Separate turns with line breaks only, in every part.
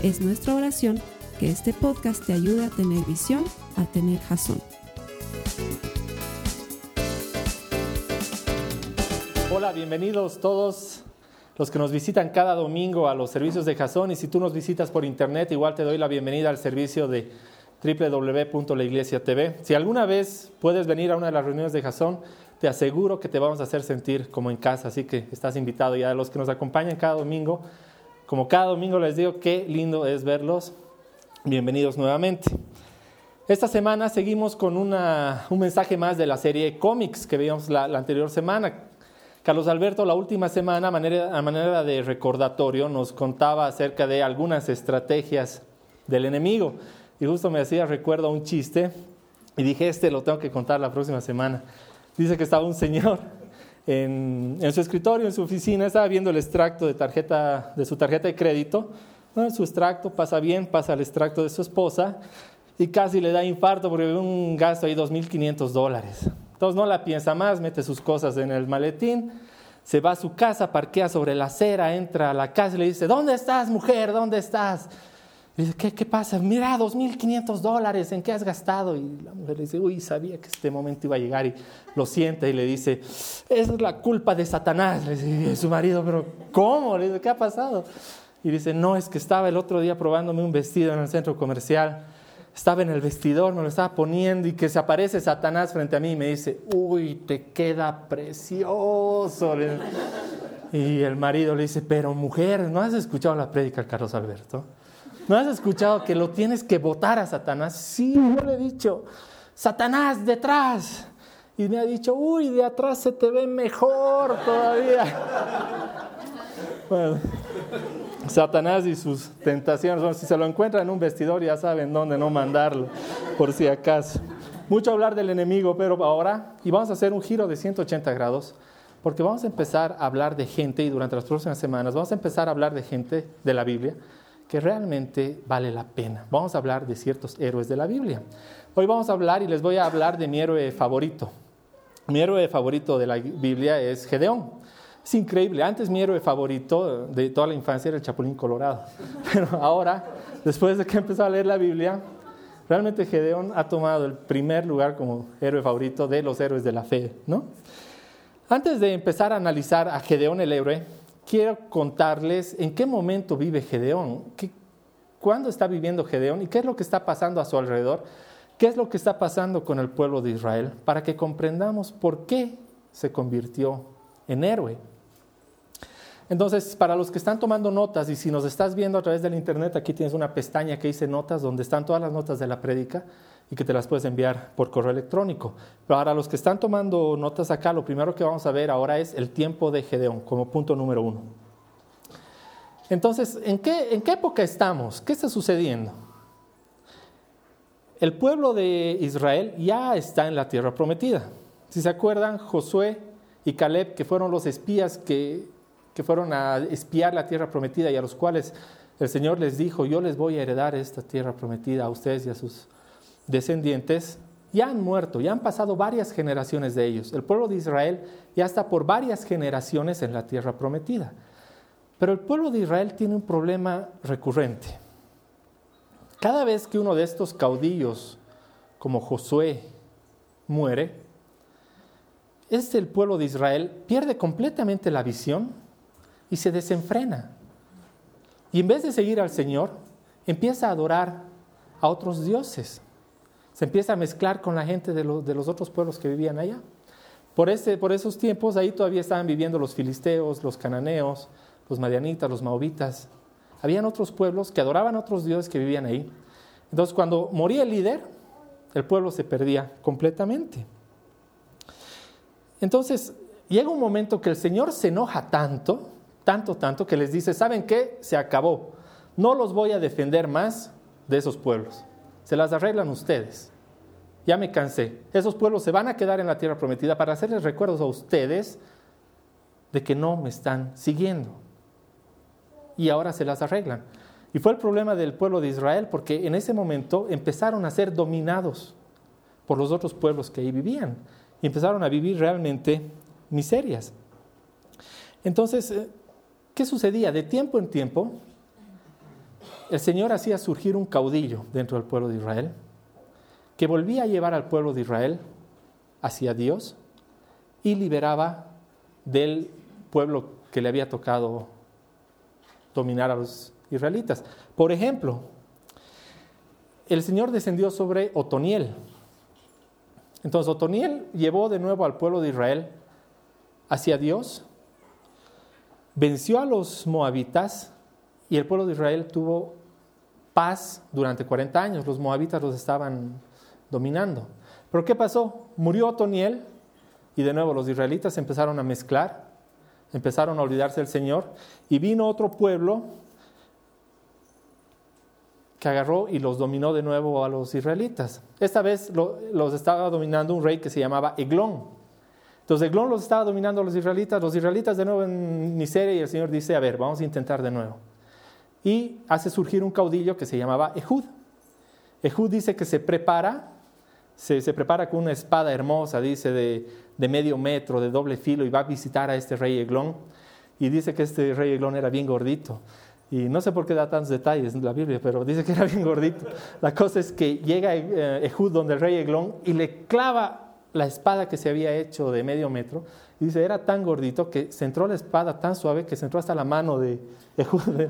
Es nuestra oración que este podcast te ayude a tener visión, a tener jazón.
Hola, bienvenidos todos los que nos visitan cada domingo a los servicios de Jazón y si tú nos visitas por internet, igual te doy la bienvenida al servicio de www.laiglesiatv. Si alguna vez puedes venir a una de las reuniones de Jazón, te aseguro que te vamos a hacer sentir como en casa, así que estás invitado y a los que nos acompañan cada domingo, como cada domingo les digo, qué lindo es verlos. Bienvenidos nuevamente. Esta semana seguimos con un mensaje más de la serie cómics que veíamos la, anterior semana. Carlos Alberto la última semana, a manera, a manera de recordatorio, nos contaba acerca de algunas estrategias del enemigo. Y justo me hacía recuerdo un chiste y dije, este lo tengo que contar la próxima semana. Dice que estaba un señor en, su escritorio, en su oficina, estaba viendo el extracto de, tarjeta, de su tarjeta de crédito. Su extracto pasa bien, pasa al extracto de su esposa y casi le da infarto porque ve un gasto ahí 2.500 dólares. Entonces no la piensa más, mete sus cosas en el maletín, se va a su casa, parquea sobre la acera, entra a la casa y le dice, ¿dónde estás, mujer? ¿Dónde estás? Dice, ¿qué, ¿qué pasa? Mira, 2.500 dólares, ¿en qué has gastado? Y la mujer le dice, uy, sabía que este momento iba a llegar y lo siente y le dice, es la culpa de Satanás. Le dice, su marido, pero ¿cómo? Le dice, ¿qué ha pasado? Y dice, no, es que estaba el otro día probándome un vestido en el centro comercial. Estaba en el vestidor, me lo estaba poniendo y que se aparece Satanás frente a mí y me dice, uy, te queda precioso. Y el marido le dice, pero mujer, ¿no has escuchado la prédica de Carlos Alberto? ¿No has escuchado que lo tienes que votar a Satanás? Sí, yo le he dicho, Satanás detrás. Y me ha dicho, uy, de atrás se te ve mejor todavía. Bueno, Satanás y sus tentaciones. si se lo encuentran en un vestidor, ya saben dónde no mandarlo, por si acaso. Mucho hablar del enemigo, pero ahora, y vamos a hacer un giro de 180 grados, porque vamos a empezar a hablar de gente, y durante las próximas semanas vamos a empezar a hablar de gente de la Biblia que realmente vale la pena. Vamos a hablar de ciertos héroes de la Biblia. Hoy vamos a hablar y les voy a hablar de mi héroe favorito. Mi héroe favorito de la Biblia es Gedeón. Es increíble. Antes mi héroe favorito de toda la infancia era el Chapulín Colorado. Pero ahora, después de que empezó a leer la Biblia, realmente Gedeón ha tomado el primer lugar como héroe favorito de los héroes de la fe, ¿no? Antes de empezar a analizar a Gedeón el héroe, quiero contarles en qué momento vive Gedeón, cuándo está viviendo Gedeón y qué es lo que está pasando a su alrededor, qué es lo que está pasando con el pueblo de Israel, para que comprendamos por qué se convirtió en héroe. Entonces, para los que están tomando notas y si nos estás viendo a través del internet, aquí tienes una pestaña que dice notas donde están todas las notas de la prédica y que te las puedes enviar por correo electrónico. Pero para los que están tomando notas acá, lo primero que vamos a ver ahora es el tiempo de Gedeón como punto número uno. Entonces, ¿en qué, ¿en qué época estamos? ¿Qué está sucediendo? El pueblo de Israel ya está en la tierra prometida. Si se acuerdan, Josué y Caleb, que fueron los espías que, que fueron a espiar la tierra prometida y a los cuales el Señor les dijo, yo les voy a heredar esta tierra prometida a ustedes y a sus descendientes ya han muerto, ya han pasado varias generaciones de ellos. El pueblo de Israel ya está por varias generaciones en la tierra prometida. Pero el pueblo de Israel tiene un problema recurrente. Cada vez que uno de estos caudillos, como Josué, muere, este el pueblo de Israel pierde completamente la visión y se desenfrena. Y en vez de seguir al Señor, empieza a adorar a otros dioses se empieza a mezclar con la gente de, los otros pueblos que vivían allá. Por, ese, por esos tiempos ahí todavía estaban viviendo los filisteos, los cananeos, los madianitas, los maobitas. Habían otros pueblos que adoraban a otros dioses que vivían ahí. Entonces cuando moría el líder, el pueblo se perdía completamente. Entonces llega un momento que el Señor se enoja tanto, tanto, tanto, que les dice, ¿saben qué? Se acabó. No los voy a defender más de esos pueblos. Se las arreglan ustedes. Ya me cansé. Esos pueblos se van a quedar en la tierra prometida para hacerles recuerdos a ustedes de que no me están siguiendo. Y ahora se las arreglan. Y fue el problema del pueblo de Israel porque en ese momento empezaron a ser dominados por los otros pueblos que ahí vivían y empezaron a vivir realmente miserias. Entonces, eh, ¿qué sucedía? De tiempo en tiempo, el Señor hacía surgir un caudillo dentro del pueblo de Israel, que volvía a llevar al pueblo de Israel hacia Dios y liberaba del pueblo que le había tocado dominar a los israelitas. Por ejemplo, el Señor descendió sobre Otoniel. Entonces Otoniel llevó de nuevo al pueblo de Israel hacia Dios, venció a los moabitas y el pueblo de Israel tuvo paz durante 40 años. Los moabitas los estaban dominando. Pero ¿qué pasó? Murió Otoniel y de nuevo los israelitas empezaron a mezclar, empezaron a olvidarse del Señor y vino otro pueblo que agarró y los dominó de nuevo a los israelitas. Esta vez los estaba dominando un rey que se llamaba Eglón. Entonces Eglón los estaba dominando a los israelitas, los israelitas de nuevo en miseria y el Señor dice, a ver, vamos a intentar de nuevo. Y hace surgir un caudillo que se llamaba Ehud. Ehud dice que se prepara, se, prepara con una espada hermosa, dice, de, medio metro, de doble filo, y va a visitar a este rey Eglón. Y dice que este rey Eglón era bien gordito. Y no sé por qué da tantos detalles en la Biblia, pero dice que era bien gordito. La cosa es que llega eh, Ehud donde el rey Eglón y le clava la espada que se había hecho de medio metro. Y dice, era tan gordito que se entró la espada tan suave que se entró hasta la mano de Ehud.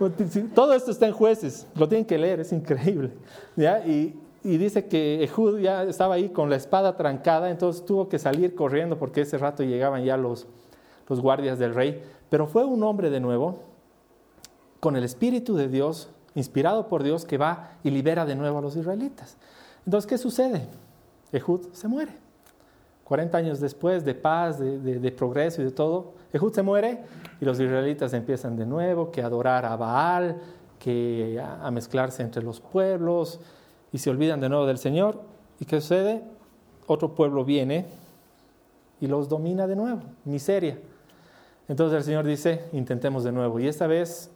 Todo esto está en jueces, lo tienen que leer, es increíble. Y, y dice que Ehud ya estaba ahí con la espada trancada, entonces tuvo que salir corriendo porque ese rato llegaban ya los, los guardias del rey. Pero fue un hombre de nuevo con el Espíritu de Dios, inspirado por Dios, que va y libera de nuevo a los israelitas. Entonces, ¿qué sucede? Ehud se muere. 40 años después de paz, de, progreso y de todo, Ehud se muere y los israelitas empiezan de nuevo que adorar a Baal, que a, a mezclarse entre los pueblos y se olvidan de nuevo del Señor. ¿Y qué sucede? Otro pueblo viene y los domina de nuevo, miseria. Entonces el Señor dice, intentemos de nuevo. Y esta vez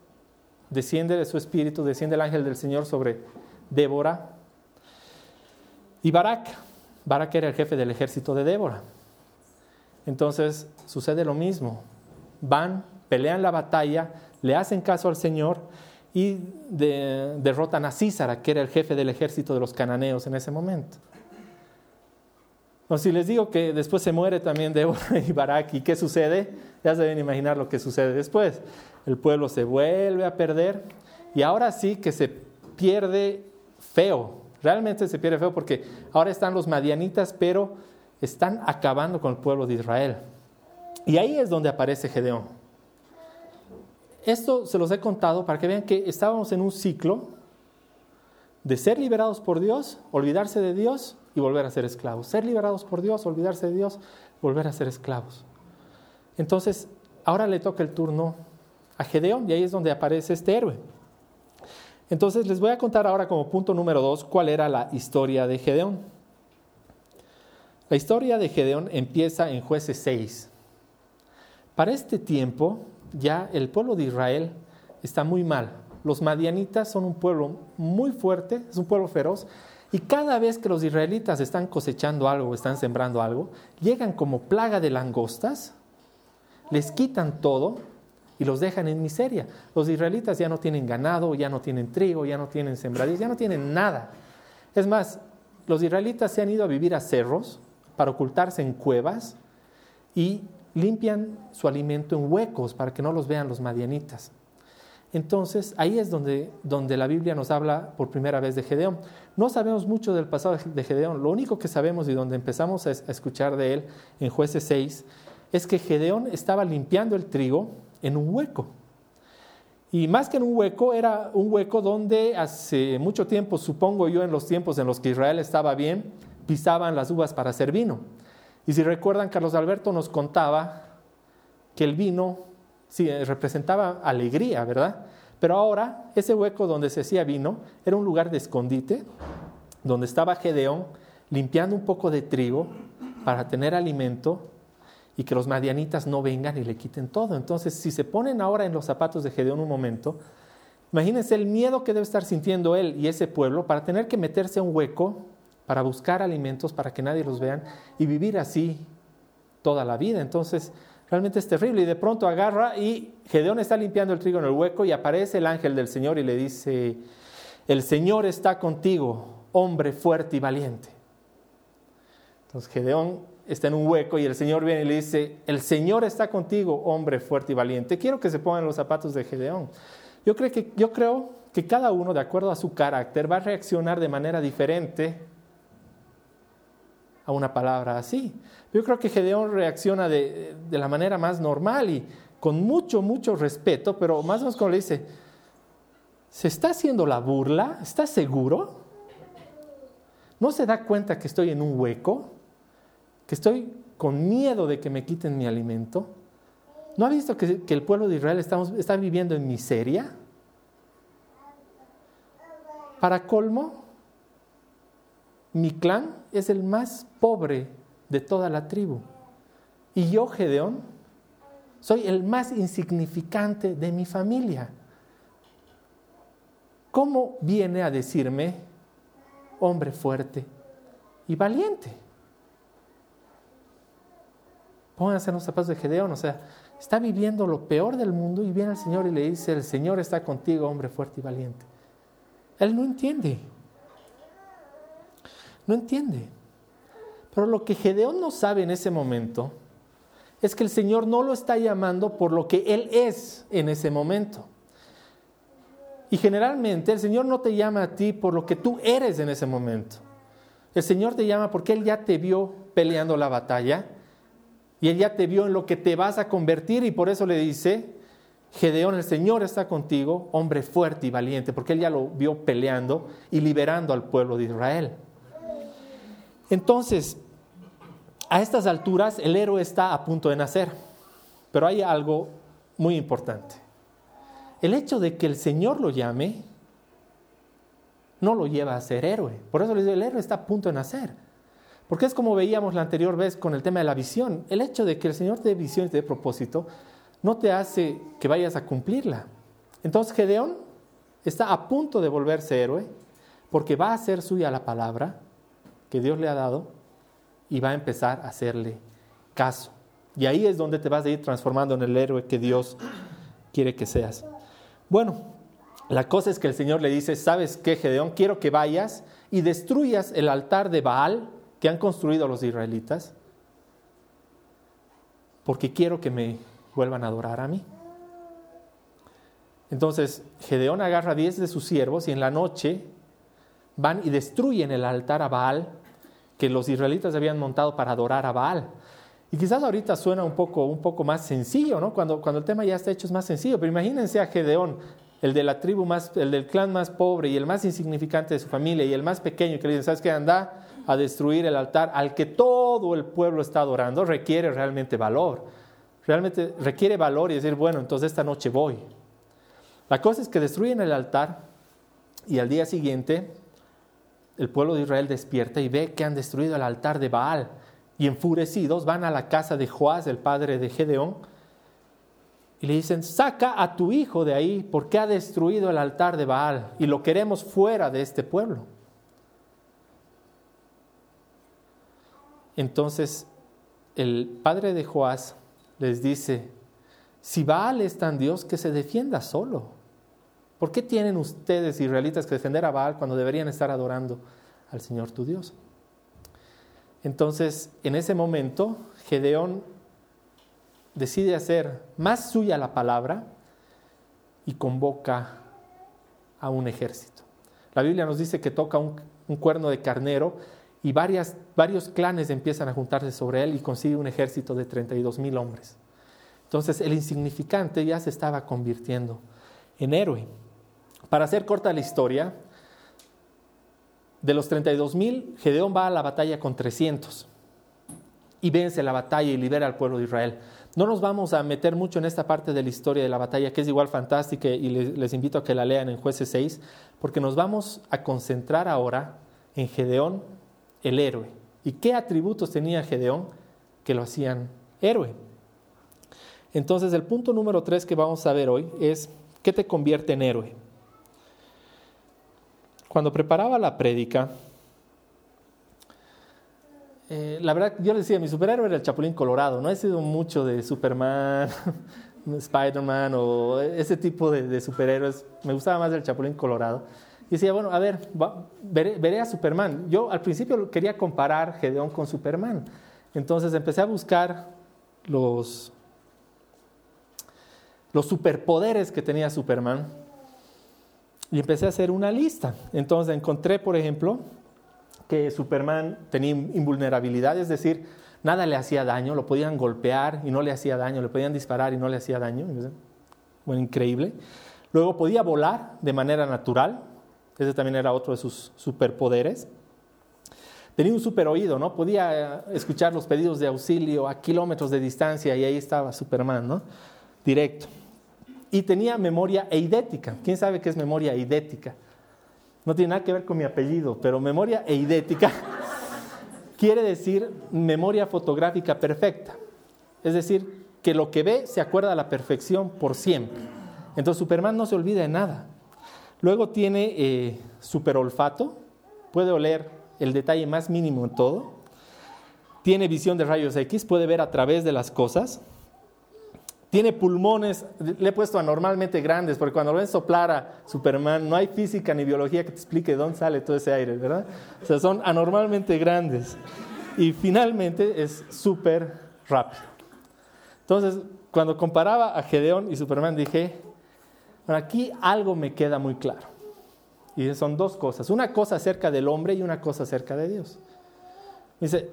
desciende de su espíritu, desciende el ángel del Señor sobre Débora y Barak. Barak era el jefe del ejército de Débora. Entonces sucede lo mismo. Van, pelean la batalla, le hacen caso al Señor y derrotan a Císara, que era el jefe del ejército de los cananeos en ese momento. O si les digo que después se muere también Débora y Barak, ¿y qué sucede? Ya se deben imaginar lo que sucede después el pueblo se vuelve a perder y ahora sí que se pierde feo, realmente se pierde feo porque ahora están los madianitas, pero están acabando con el pueblo de Israel. Y ahí es donde aparece Gedeón. Esto se los he contado para que vean que estábamos en un ciclo de ser liberados por Dios, olvidarse de Dios y volver a ser esclavos. Ser liberados por Dios, olvidarse de Dios, volver a ser esclavos. Entonces, ahora le toca el turno a Gedeón y ahí es donde aparece este héroe. Entonces les voy a contar ahora como punto número dos cuál era la historia de Gedeón. La historia de Gedeón empieza en jueces 6. Para este tiempo ya el pueblo de Israel está muy mal. Los madianitas son un pueblo muy fuerte, es un pueblo feroz, y cada vez que los israelitas están cosechando algo, están sembrando algo, llegan como plaga de langostas, les quitan todo y los dejan en miseria. Los israelitas ya no tienen ganado, ya no tienen trigo, ya no tienen sembradíos, ya no tienen nada. Es más, los israelitas se han ido a vivir a cerros para ocultarse en cuevas y limpian su alimento en huecos para que no los vean los madianitas. Entonces, ahí es donde, donde la Biblia nos habla por primera vez de Gedeón. No sabemos mucho del pasado de Gedeón, lo único que sabemos y donde empezamos a escuchar de él en jueces 6 es que Gedeón estaba limpiando el trigo en un hueco. Y más que en un hueco, era un hueco donde hace mucho tiempo, supongo yo, en los tiempos en los que Israel estaba bien, pisaban las uvas para hacer vino. Y si recuerdan, Carlos Alberto nos contaba que el vino sí, representaba alegría, ¿verdad? Pero ahora ese hueco donde se hacía vino era un lugar de escondite, donde estaba Gedeón limpiando un poco de trigo para tener alimento y que los madianitas no vengan y le quiten todo. Entonces, si se ponen ahora en los zapatos de Gedeón un momento, imagínense el miedo que debe estar sintiendo él y ese pueblo para tener que meterse a un hueco para buscar alimentos para que nadie los vean y vivir así toda la vida. Entonces, realmente es terrible. Y de pronto agarra y Gedeón está limpiando el trigo en el hueco y aparece el ángel del Señor y le dice, el Señor está contigo, hombre fuerte y valiente. Entonces Gedeón está en un hueco y el Señor viene y le dice, el Señor está contigo, hombre fuerte y valiente. Quiero que se pongan los zapatos de Gedeón. Yo creo que, yo creo que cada uno, de acuerdo a su carácter, va a reaccionar de manera diferente a una palabra así. Yo creo que Gedeón reacciona de, de la manera más normal y con mucho, mucho respeto, pero más o menos como le dice, ¿se está haciendo la burla? ¿Está seguro? ¿No se da cuenta que estoy en un hueco? ¿Que estoy con miedo de que me quiten mi alimento? ¿No ha visto que, el pueblo de Israel está viviendo en miseria? Para colmo, mi clan es el más pobre de toda la tribu. Y yo, Gedeón, soy el más insignificante de mi familia. ¿Cómo viene a decirme, hombre fuerte y valiente? Pónganse en los zapatos de Gedeón, o sea, está viviendo lo peor del mundo y viene el Señor y le dice, el Señor está contigo, hombre fuerte y valiente. Él no entiende. No entiende. Pero lo que Gedeón no sabe en ese momento es que el Señor no lo está llamando por lo que Él es en ese momento. Y generalmente el Señor no te llama a ti por lo que tú eres en ese momento. El Señor te llama porque Él ya te vio peleando la batalla y Él ya te vio en lo que te vas a convertir y por eso le dice, Gedeón, el Señor está contigo, hombre fuerte y valiente, porque Él ya lo vio peleando y liberando al pueblo de Israel. Entonces, a estas alturas el héroe está a punto de nacer, pero hay algo muy importante. El hecho de que el Señor lo llame no lo lleva a ser héroe. Por eso le digo, el héroe está a punto de nacer. Porque es como veíamos la anterior vez con el tema de la visión. El hecho de que el Señor te dé visión y te dé propósito no te hace que vayas a cumplirla. Entonces Gedeón está a punto de volverse héroe porque va a ser suya la palabra que Dios le ha dado y va a empezar a hacerle caso. Y ahí es donde te vas a ir transformando en el héroe que Dios quiere que seas. Bueno, la cosa es que el Señor le dice, ¿sabes qué, Gedeón? Quiero que vayas y destruyas el altar de Baal que han construido los israelitas, porque quiero que me vuelvan a adorar a mí. Entonces, Gedeón agarra diez de sus siervos y en la noche van y destruyen el altar a Baal que los israelitas habían montado para adorar a Baal. Y quizás ahorita suena un poco, un poco más sencillo, ¿no? Cuando, cuando el tema ya está hecho es más sencillo, pero imagínense a Gedeón, el de la tribu más, el del clan más pobre y el más insignificante de su familia y el más pequeño, que le dicen, ¿sabes qué? Anda a destruir el altar al que todo el pueblo está adorando, requiere realmente valor. Realmente requiere valor y decir, bueno, entonces esta noche voy. La cosa es que destruyen el altar y al día siguiente el pueblo de Israel despierta y ve que han destruido el altar de Baal. Y enfurecidos van a la casa de Joás, el padre de Gedeón, y le dicen, saca a tu hijo de ahí porque ha destruido el altar de Baal y lo queremos fuera de este pueblo. Entonces el padre de Joás les dice, si Baal es tan Dios, que se defienda solo. ¿Por qué tienen ustedes, israelitas, que defender a Baal cuando deberían estar adorando al Señor tu Dios? Entonces, en ese momento, Gedeón decide hacer más suya la palabra y convoca a un ejército. La Biblia nos dice que toca un, cuerno de carnero y varios clanes empiezan a juntarse sobre él y consigue un ejército de 32 mil hombres. Entonces el insignificante ya se estaba convirtiendo en héroe. Para hacer corta la historia, de los 32 mil, Gedeón va a la batalla con 300. y vence la batalla y libera al pueblo de Israel. No nos vamos a meter mucho en esta parte de la historia de la batalla, que es igual fantástica, y les, les invito a que la lean en jueces 6, porque nos vamos a concentrar ahora en Gedeón, el héroe. ¿Y qué atributos tenía Gedeón que lo hacían héroe? Entonces, el punto número 3 que vamos a ver hoy es, ¿qué te convierte en héroe? Cuando preparaba la prédica, eh, la verdad, yo le decía, mi superhéroe era el Chapulín Colorado. No he sido mucho de Superman, Spider-Man o ese tipo de, superhéroes. Me gustaba más el Chapulín Colorado. Y decía, bueno, a ver, veré, a Superman. Yo al principio quería comparar Gedeón con Superman. Entonces empecé a buscar los, los superpoderes que tenía Superman y empecé a hacer una lista. Entonces encontré, por ejemplo, que Superman tenía invulnerabilidad, es decir, nada le hacía daño, lo podían golpear y no le hacía daño, le podían disparar y no le hacía daño. Bueno, increíble. Luego podía volar de manera natural, ese también era otro de sus superpoderes. Tenía un super oído, ¿no? Podía escuchar los pedidos de auxilio a kilómetros de distancia y ahí estaba Superman, ¿no? Directo. Y tenía memoria eidética. ¿Quién sabe qué es memoria eidética? No tiene nada que ver con mi apellido, pero memoria eidética quiere decir memoria fotográfica perfecta. Es decir, que lo que ve se acuerda a la perfección por siempre. Entonces Superman no se olvida de nada. Luego tiene eh, super olfato, puede oler el detalle más mínimo en todo. Tiene visión de rayos X, puede ver a través de las cosas tiene pulmones, le he puesto anormalmente grandes, porque cuando lo ven soplar a Superman, no hay física ni biología que te explique de dónde sale todo ese aire, ¿verdad? O sea, son anormalmente grandes. Y finalmente es súper rápido. Entonces, cuando comparaba a Gedeón y Superman, dije, aquí algo me queda muy claro. Y son dos cosas. Una cosa acerca del hombre y una cosa acerca de Dios. Dice,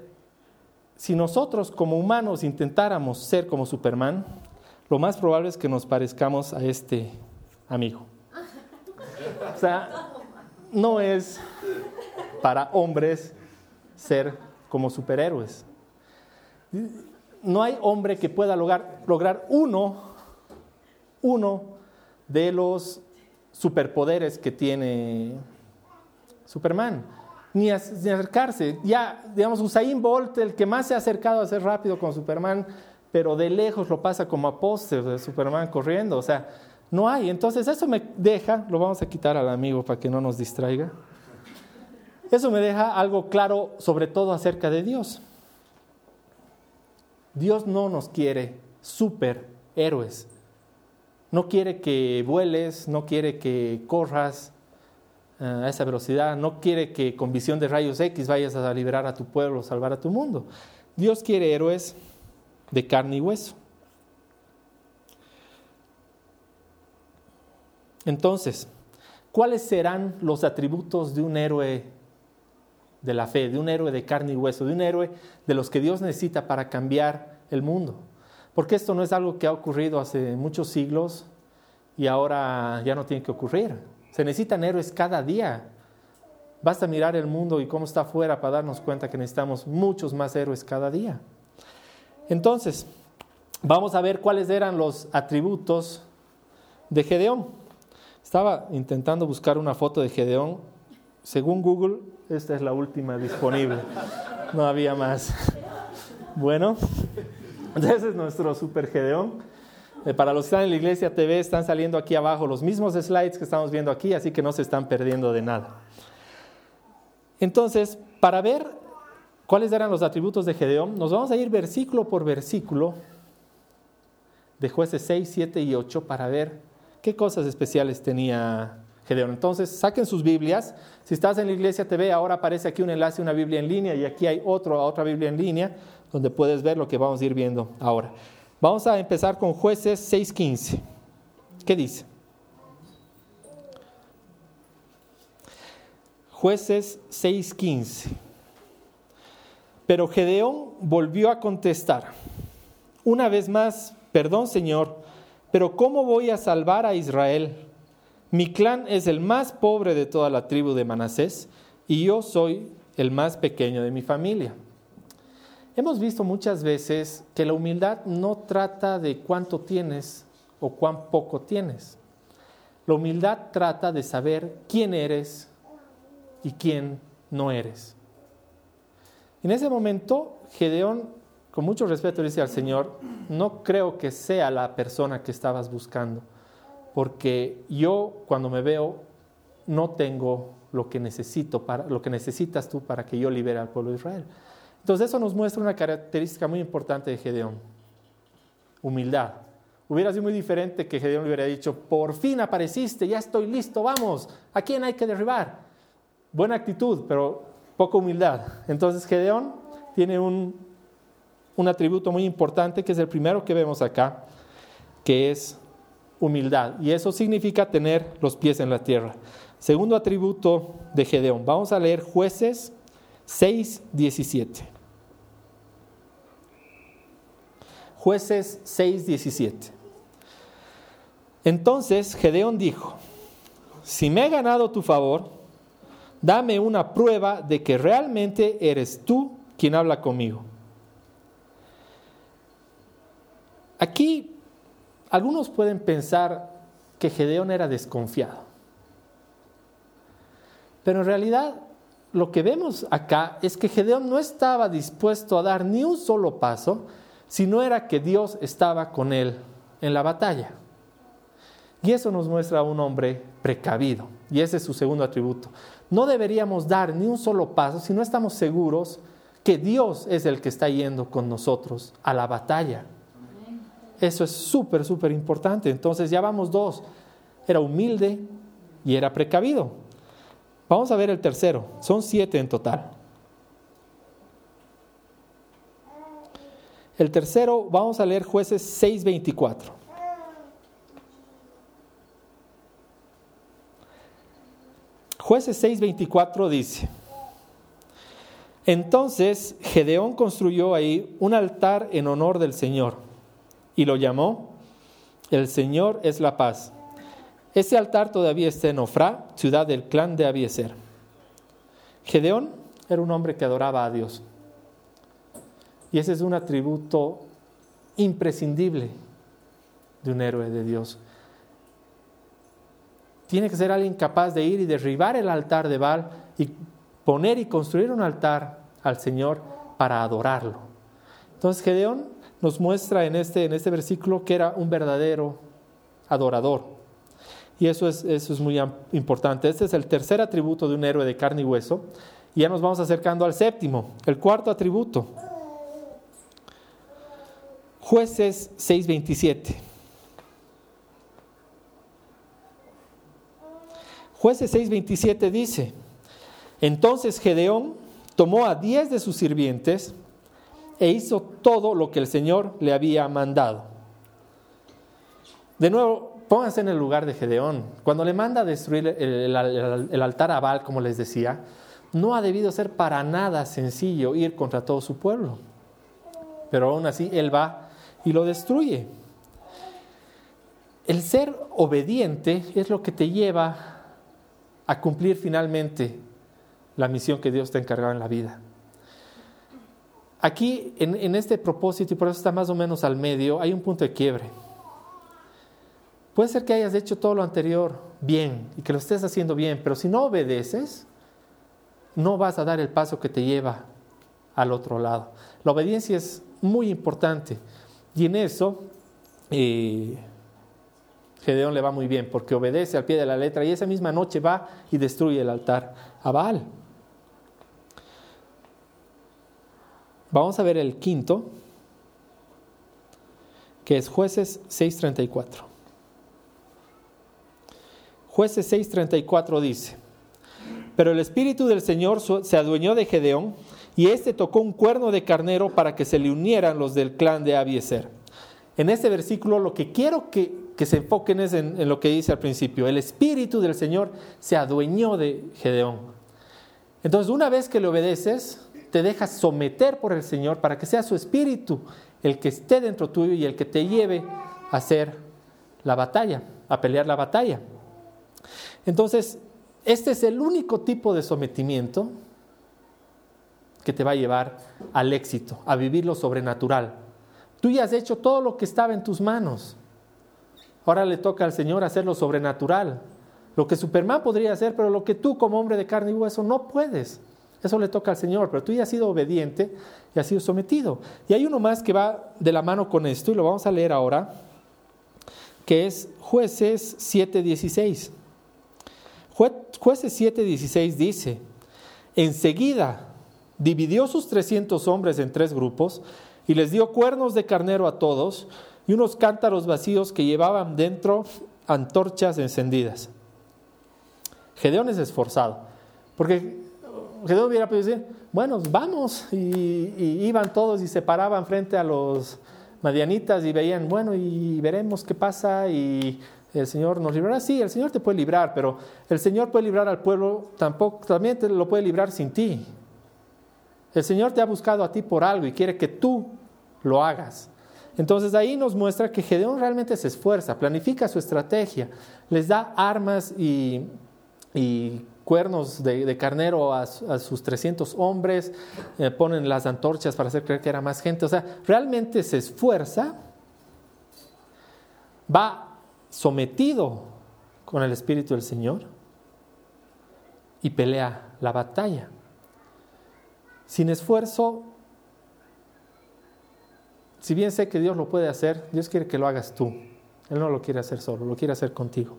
si nosotros como humanos intentáramos ser como Superman, lo más probable es que nos parezcamos a este amigo. O sea, no es para hombres ser como superhéroes. No hay hombre que pueda lograr uno, uno de los superpoderes que tiene Superman. Ni, acercarse. Ya, digamos, Usain Bolt, el que más se ha acercado a ser rápido con Superman, pero de lejos lo pasa como a de Superman corriendo, o sea, no hay. Entonces eso me deja, lo vamos a quitar al amigo para que no nos distraiga, eso me deja algo claro sobre todo acerca de Dios. Dios no nos quiere superhéroes. No quiere que vueles, no quiere que corras eh, a esa velocidad, no quiere que con visión de rayos X vayas a liberar a tu pueblo, salvar a tu mundo. Dios quiere héroes de carne y hueso. Entonces, ¿cuáles serán los atributos de un héroe de la fe, de un héroe de carne y hueso, de un héroe de los que Dios necesita para cambiar el mundo? Porque esto no es algo que ha ocurrido hace muchos siglos y ahora ya no tiene que ocurrir. Se necesitan héroes cada día. Basta mirar el mundo y cómo está afuera para darnos cuenta que necesitamos muchos más héroes cada día. Entonces, vamos a ver cuáles eran los atributos de Gedeón. Estaba intentando buscar una foto de Gedeón. Según Google, esta es la última disponible. No había más. Bueno, ese es nuestro super Gedeón. Eh, para los que están en la iglesia TV, están saliendo aquí abajo los mismos slides que estamos viendo aquí, así que no se están perdiendo de nada. Entonces, para ver ¿Cuáles eran los atributos de Gedeón? Nos vamos a ir versículo por versículo de jueces 6, 7 y 8 para ver qué cosas especiales tenía Gedeón. Entonces, saquen sus Biblias. Si estás en la iglesia TV, ahora aparece aquí un enlace una Biblia en línea y aquí hay otro, otra Biblia en línea donde puedes ver lo que vamos a ir viendo ahora. Vamos a empezar con jueces 6.15. ¿Qué dice? Jueces 6.15. Pero Gedeón volvió a contestar, una vez más, perdón Señor, pero ¿cómo voy a salvar a Israel? Mi clan es el más pobre de toda la tribu de Manasés y yo soy el más pequeño de mi familia. Hemos visto muchas veces que la humildad no trata de cuánto tienes o cuán poco tienes. La humildad trata de saber quién eres y quién no eres. En ese momento, Gedeón, con mucho respeto, dice al Señor, no creo que sea la persona que estabas buscando, porque yo cuando me veo no tengo lo que lo que necesitas tú para que yo libere al pueblo de Israel. Entonces eso nos muestra una característica muy importante de Gedeón, humildad. Hubiera sido muy diferente que Gedeón le hubiera dicho, por fin apareciste, ya estoy listo, vamos, ¿a quién hay que derribar? Buena actitud, pero poca humildad. Entonces Gedeón tiene un, un atributo muy importante que es el primero que vemos acá, que es humildad. Y eso significa tener los pies en la tierra. Segundo atributo de Gedeón. Vamos a leer jueces 6, 17. Jueces 6, 17. Entonces Gedeón dijo, si me he ganado tu favor, dame una prueba de que realmente eres tú quien habla conmigo. Aquí algunos pueden pensar que Gedeón era desconfiado. Pero en realidad lo que vemos acá es que Gedeón no estaba dispuesto a dar ni un solo paso si no era que Dios estaba con él en la batalla. Y eso nos muestra a un hombre precavido. Y ese es su segundo atributo. No deberíamos dar ni un solo paso si no estamos seguros que Dios es el que está yendo con nosotros a la batalla. Eso es súper, súper importante. Entonces ya vamos dos. Era humilde y era precavido. Vamos a ver el tercero. Son siete en total. El tercero, vamos a leer jueces 6.24. Jueces 6.24 dice, entonces Gedeón construyó ahí un altar en honor del Señor y lo llamó, el Señor es la paz. Ese altar todavía está en Ofra, ciudad del clan de Abieser. Gedeón era un hombre que adoraba a Dios. Y ese es un atributo imprescindible de un héroe de Dios. Tiene que ser alguien capaz de ir y derribar el altar de Baal y poner y construir un altar al Señor para adorarlo. Entonces Gedeón nos muestra en este, en este versículo que era un verdadero adorador. Y eso es, eso es muy importante. Este es el tercer atributo de un héroe de carne y hueso. Y ya nos vamos acercando al séptimo, el cuarto atributo. Jueces 6:27. Jueces 6:27 dice, entonces Gedeón tomó a diez de sus sirvientes e hizo todo lo que el Señor le había mandado. De nuevo, pónganse en el lugar de Gedeón. Cuando le manda a destruir el, altar a Baal, como les decía, no ha debido ser para nada sencillo ir contra todo su pueblo. Pero aún así, él va y lo destruye. El ser obediente es lo que te lleva a cumplir finalmente la misión que Dios te ha encargado en la vida. Aquí, en, este propósito, y por eso está más o menos al medio, hay un punto de quiebre. Puede ser que hayas hecho todo lo anterior bien y que lo estés haciendo bien, pero si no obedeces, no vas a dar el paso que te lleva al otro lado. La obediencia es muy importante y en eso eh, Gedeón le va muy bien porque obedece al pie de la letra y esa misma noche va y destruye el altar a Baal. Vamos a ver el quinto, que es jueces 6.34. Jueces 6.34 dice, pero el Espíritu del Señor se adueñó de Gedeón y éste tocó un cuerno de carnero para que se le unieran los del clan de Abieser. En este versículo lo que quiero que, se enfoquen es en, en lo que dice al principio. El Espíritu del Señor se adueñó de Gedeón. Entonces una vez que le obedeces, te dejas someter por el Señor para que sea su espíritu el que esté dentro tuyo y el que te lleve a hacer la batalla, a pelear la batalla. Entonces, este es el único tipo de sometimiento que te va a llevar al éxito, a vivir lo sobrenatural. Tú ya has hecho todo lo que estaba en tus manos. Ahora le toca al Señor hacer lo sobrenatural. Lo que Superman podría hacer, pero lo que tú como hombre de carne y hueso no puedes. Eso le toca al Señor, pero tú ya has sido obediente y has sido sometido. Y hay uno más que va de la mano con esto y lo vamos a leer ahora, que es jueces 7.16. Jueces 7.16 dice, enseguida dividió sus 300 hombres en tres grupos y les dio cuernos de carnero a todos y unos cántaros vacíos que llevaban dentro antorchas encendidas. Gedeón es esforzado, porque Gedeón hubiera podido decir, bueno, vamos, y, iban todos y se paraban frente a los madianitas y veían, bueno, y veremos qué pasa y el Señor nos librará. Sí, el Señor te puede librar, pero el Señor puede librar al pueblo, tampoco, también te lo puede librar sin ti. El Señor te ha buscado a ti por algo y quiere que tú lo hagas. Entonces ahí nos muestra que Gedeón realmente se esfuerza, planifica su estrategia, les da armas y, cuernos de, carnero a, sus 300 hombres, eh, ponen las antorchas para hacer creer que era más gente. O sea, realmente se esfuerza, va sometido con el Espíritu del Señor y pelea la batalla. Sin esfuerzo si bien sé que Dios lo puede hacer, Dios quiere que lo hagas tú. Él no lo quiere hacer solo, lo quiere hacer contigo.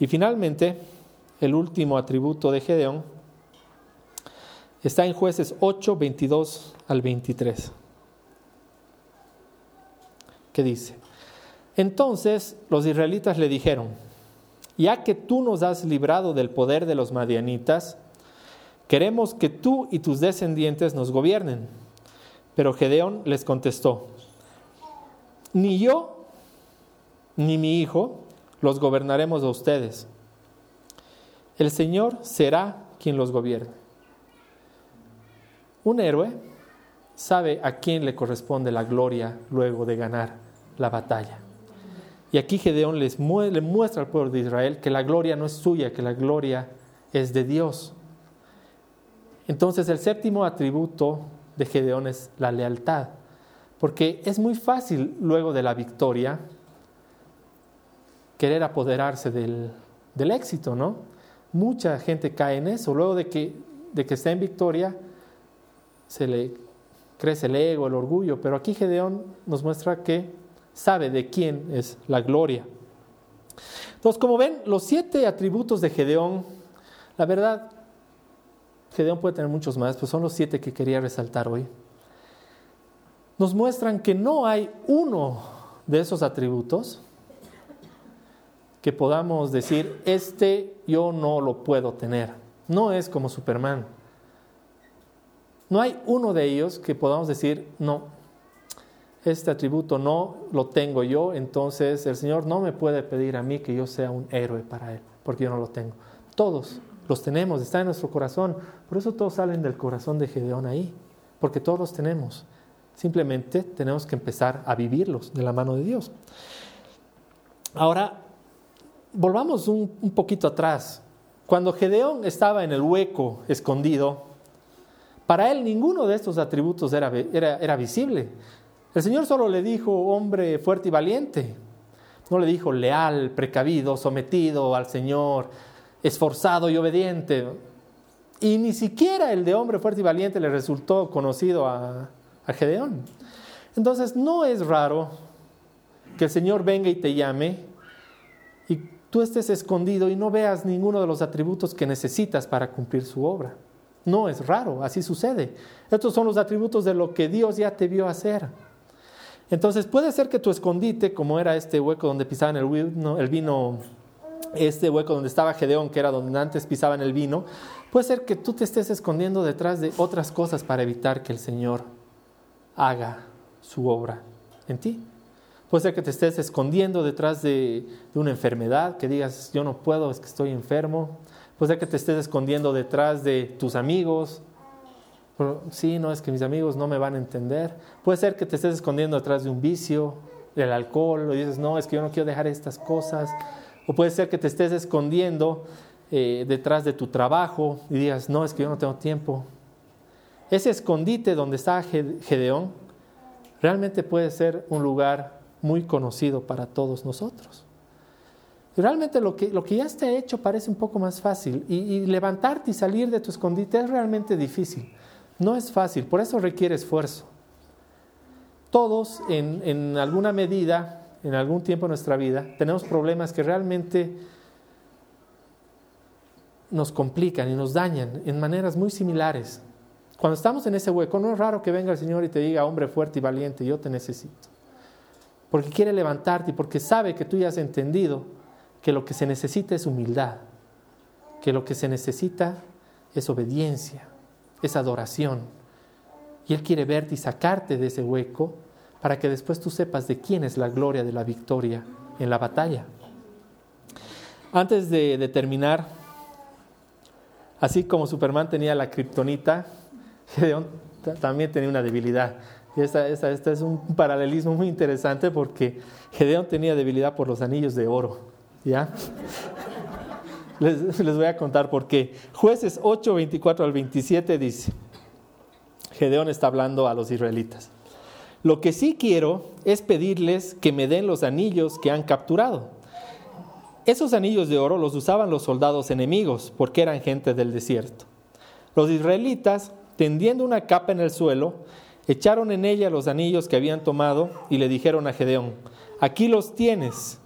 Y finalmente, el último atributo de Gedeón está en jueces 8, 22 al 23. ¿Qué dice? Entonces los israelitas le dijeron, ya que tú nos has librado del poder de los madianitas, queremos que tú y tus descendientes nos gobiernen. Pero Gedeón les contestó, ni yo ni mi hijo los gobernaremos a ustedes. El Señor será quien los gobierne. Un héroe sabe a quién le corresponde la gloria luego de ganar la batalla. Y aquí Gedeón les le muestra al pueblo de Israel que la gloria no es suya, que la gloria es de Dios. Entonces el séptimo atributo de Gedeón es la lealtad. Porque es muy fácil luego de la victoria querer apoderarse del, éxito, ¿no? Mucha gente cae en eso. Luego de que, de que en victoria, se le crece el ego, el orgullo. Pero aquí Gedeón nos muestra que sabe de quién es la gloria. Entonces, como ven, los siete atributos de Gedeón, la verdad, Gedeón puede tener muchos más, pero son los siete que quería resaltar hoy nos muestran que no hay uno de esos atributos que podamos decir, este yo no lo puedo tener. No es como Superman. No hay uno de ellos que podamos decir, no, este atributo no lo tengo yo, entonces el Señor no me puede pedir a mí que yo sea un héroe para Él, porque yo no lo tengo. Todos los tenemos, está en nuestro corazón. Por eso todos salen del corazón de Gedeón ahí, porque todos los tenemos. Simplemente tenemos que empezar a vivirlos de la mano de Dios. Ahora, volvamos un, poquito atrás. Cuando Gedeón estaba en el hueco escondido, para él ninguno de estos atributos era, era, era visible. El Señor solo le dijo hombre fuerte y valiente. No le dijo leal, precavido, sometido al Señor, esforzado y obediente. Y ni siquiera el de hombre fuerte y valiente le resultó conocido a, a Gedeón. Entonces no es raro que el Señor venga y te llame y tú estés escondido y no veas ninguno de los atributos que necesitas para cumplir su obra. No es raro, así sucede. Estos son los atributos de lo que Dios ya te vio hacer. Entonces puede ser que tu escondite, como era este hueco donde pisaban el vino, el vino, este hueco donde estaba Gedeón, que era donde antes pisaban el vino, puede ser que tú te estés escondiendo detrás de otras cosas para evitar que el Señor haga su obra en ti. Puede ser que te estés escondiendo detrás de, una enfermedad, que digas, yo no puedo, es que estoy enfermo. Puede ser que te estés escondiendo detrás de tus amigos. Sí, no, es que mis amigos no me van a entender. Puede ser que te estés escondiendo detrás de un vicio, del alcohol, o dices, no, es que yo no quiero dejar estas cosas. O puede ser que te estés escondiendo eh, detrás de tu trabajo y digas, no, es que yo no tengo tiempo. ese escondite donde está Gedeón realmente puede ser un lugar muy conocido para todos nosotros. Y realmente lo que, lo que ya está hecho parece un poco más fácil y, levantarte y salir de tu escondite es realmente difícil. No es fácil, por eso requiere esfuerzo. Todos en, alguna medida, en algún tiempo de nuestra vida, tenemos problemas que realmente nos complican y nos dañan en maneras muy similares. Cuando estamos en ese hueco, no es raro que venga el Señor y te diga, hombre fuerte y valiente, yo te necesito. Porque quiere levantarte y porque sabe que tú ya has entendido que lo que se necesita es humildad, que lo que se necesita es obediencia, es adoración. Y Él quiere verte y sacarte de ese hueco para que después tú sepas de quién es la gloria de la victoria en la batalla. Antes de, terminar, así como Superman tenía la kriptonita, Gedeón también tenía una debilidad. Y esta, es un paralelismo muy interesante porque Gedeón tenía debilidad por los anillos de oro. ¿Ya? Les, voy a contar por qué. Jueces 8, 24 al 27 dice, Gedeón está hablando a los israelitas. Lo que sí quiero es pedirles que me den los anillos que han capturado. Esos anillos de oro los usaban los soldados enemigos porque eran gente del desierto. Los israelitas tendiendo una capa en el suelo, echaron en ella los anillos que habían tomado y le dijeron a Gedeón, aquí los tienes.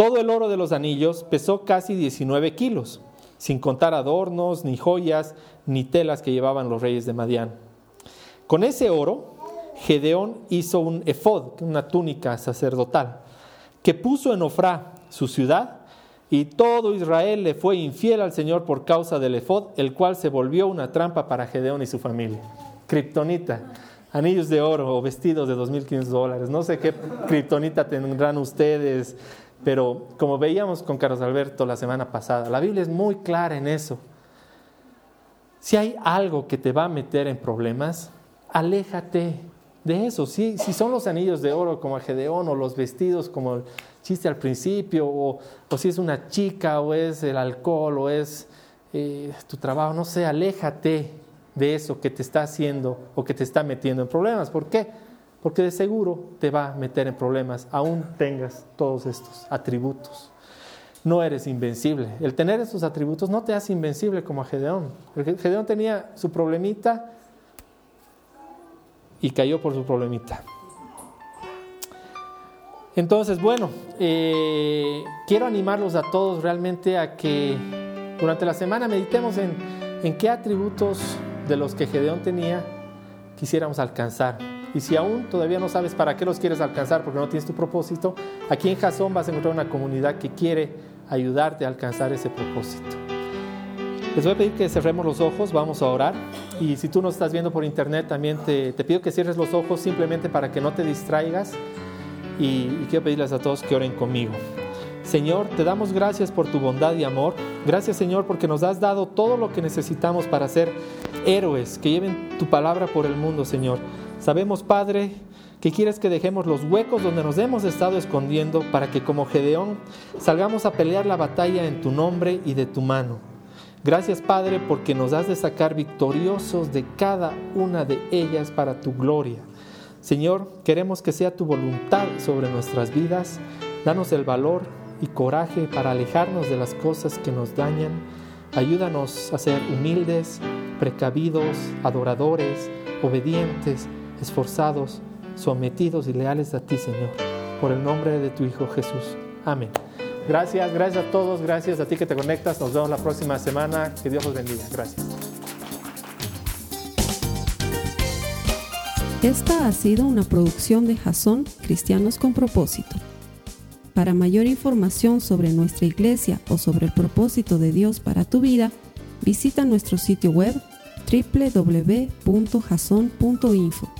Todo el oro de los anillos pesó casi 19 kilos, sin contar adornos, ni joyas, ni telas que llevaban los reyes de Madián. Con ese oro, Gedeón hizo un efod, una túnica sacerdotal, que puso en Ofrá, su ciudad, y todo Israel le fue infiel al Señor por causa del efod, el cual se volvió una trampa para Gedeón y su familia. Kryptonita, anillos de oro o vestidos de 2.500 dólares. No sé qué kriptonita tendrán ustedes, pero como veíamos con Carlos Alberto la semana pasada, la Biblia es muy clara en eso. Si hay algo que te va a meter en problemas, aléjate de eso. Si, si son los anillos de oro como Gedeón o los vestidos como chiste al principio, o, si es una chica, o es el alcohol, o es eh, tu trabajo, no sé, aléjate de eso que te está haciendo o que te está metiendo en problemas. ¿Por qué? Porque de seguro te va a meter en problemas, aún tengas todos estos atributos. No eres invencible. El tener esos atributos no te hace invencible como a Gedeón. Gedeón tenía su problemita y cayó por su problemita. Entonces, bueno, eh, quiero animarlos a todos realmente a que durante la semana meditemos en, en qué atributos de los que Gedeón tenía quisiéramos alcanzar. Y si aún todavía no sabes para qué los quieres alcanzar porque no tienes tu propósito, aquí en Jason vas a encontrar una comunidad que quiere ayudarte a alcanzar ese propósito. Les voy a pedir que cerremos los ojos, vamos a orar. Y si tú nos estás viendo por internet, también te, te pido que cierres los ojos simplemente para que no te distraigas y, quiero pedirles a todos que oren conmigo. Señor, te damos gracias por tu bondad y amor. Gracias Señor porque nos has dado todo lo que necesitamos para ser héroes que lleven tu palabra por el mundo, Señor. Sabemos, Padre, que quieres que dejemos los huecos donde nos hemos estado escondiendo para que como Gedeón salgamos a pelear la batalla en tu nombre y de tu mano. Gracias Padre porque nos has de sacar victoriosos de cada una de ellas para tu gloria. Señor, queremos que sea tu voluntad sobre nuestras vidas. Danos el valor y coraje para alejarnos de las cosas que nos dañan. Ayúdanos a ser humildes, precavidos, adoradores, obedientes, esforzados, sometidos y leales a ti, Señor. Por el nombre de tu Hijo Jesús. Amén. Gracias, gracias a todos, gracias a ti que te conectas. Nos vemos la próxima semana. Que Dios los bendiga. Gracias.
Esta ha sido una producción de Jason Cristianos con Propósito. Para mayor información sobre nuestra iglesia o sobre el propósito de Dios para tu vida, visita nuestro sitio web www.jason.info.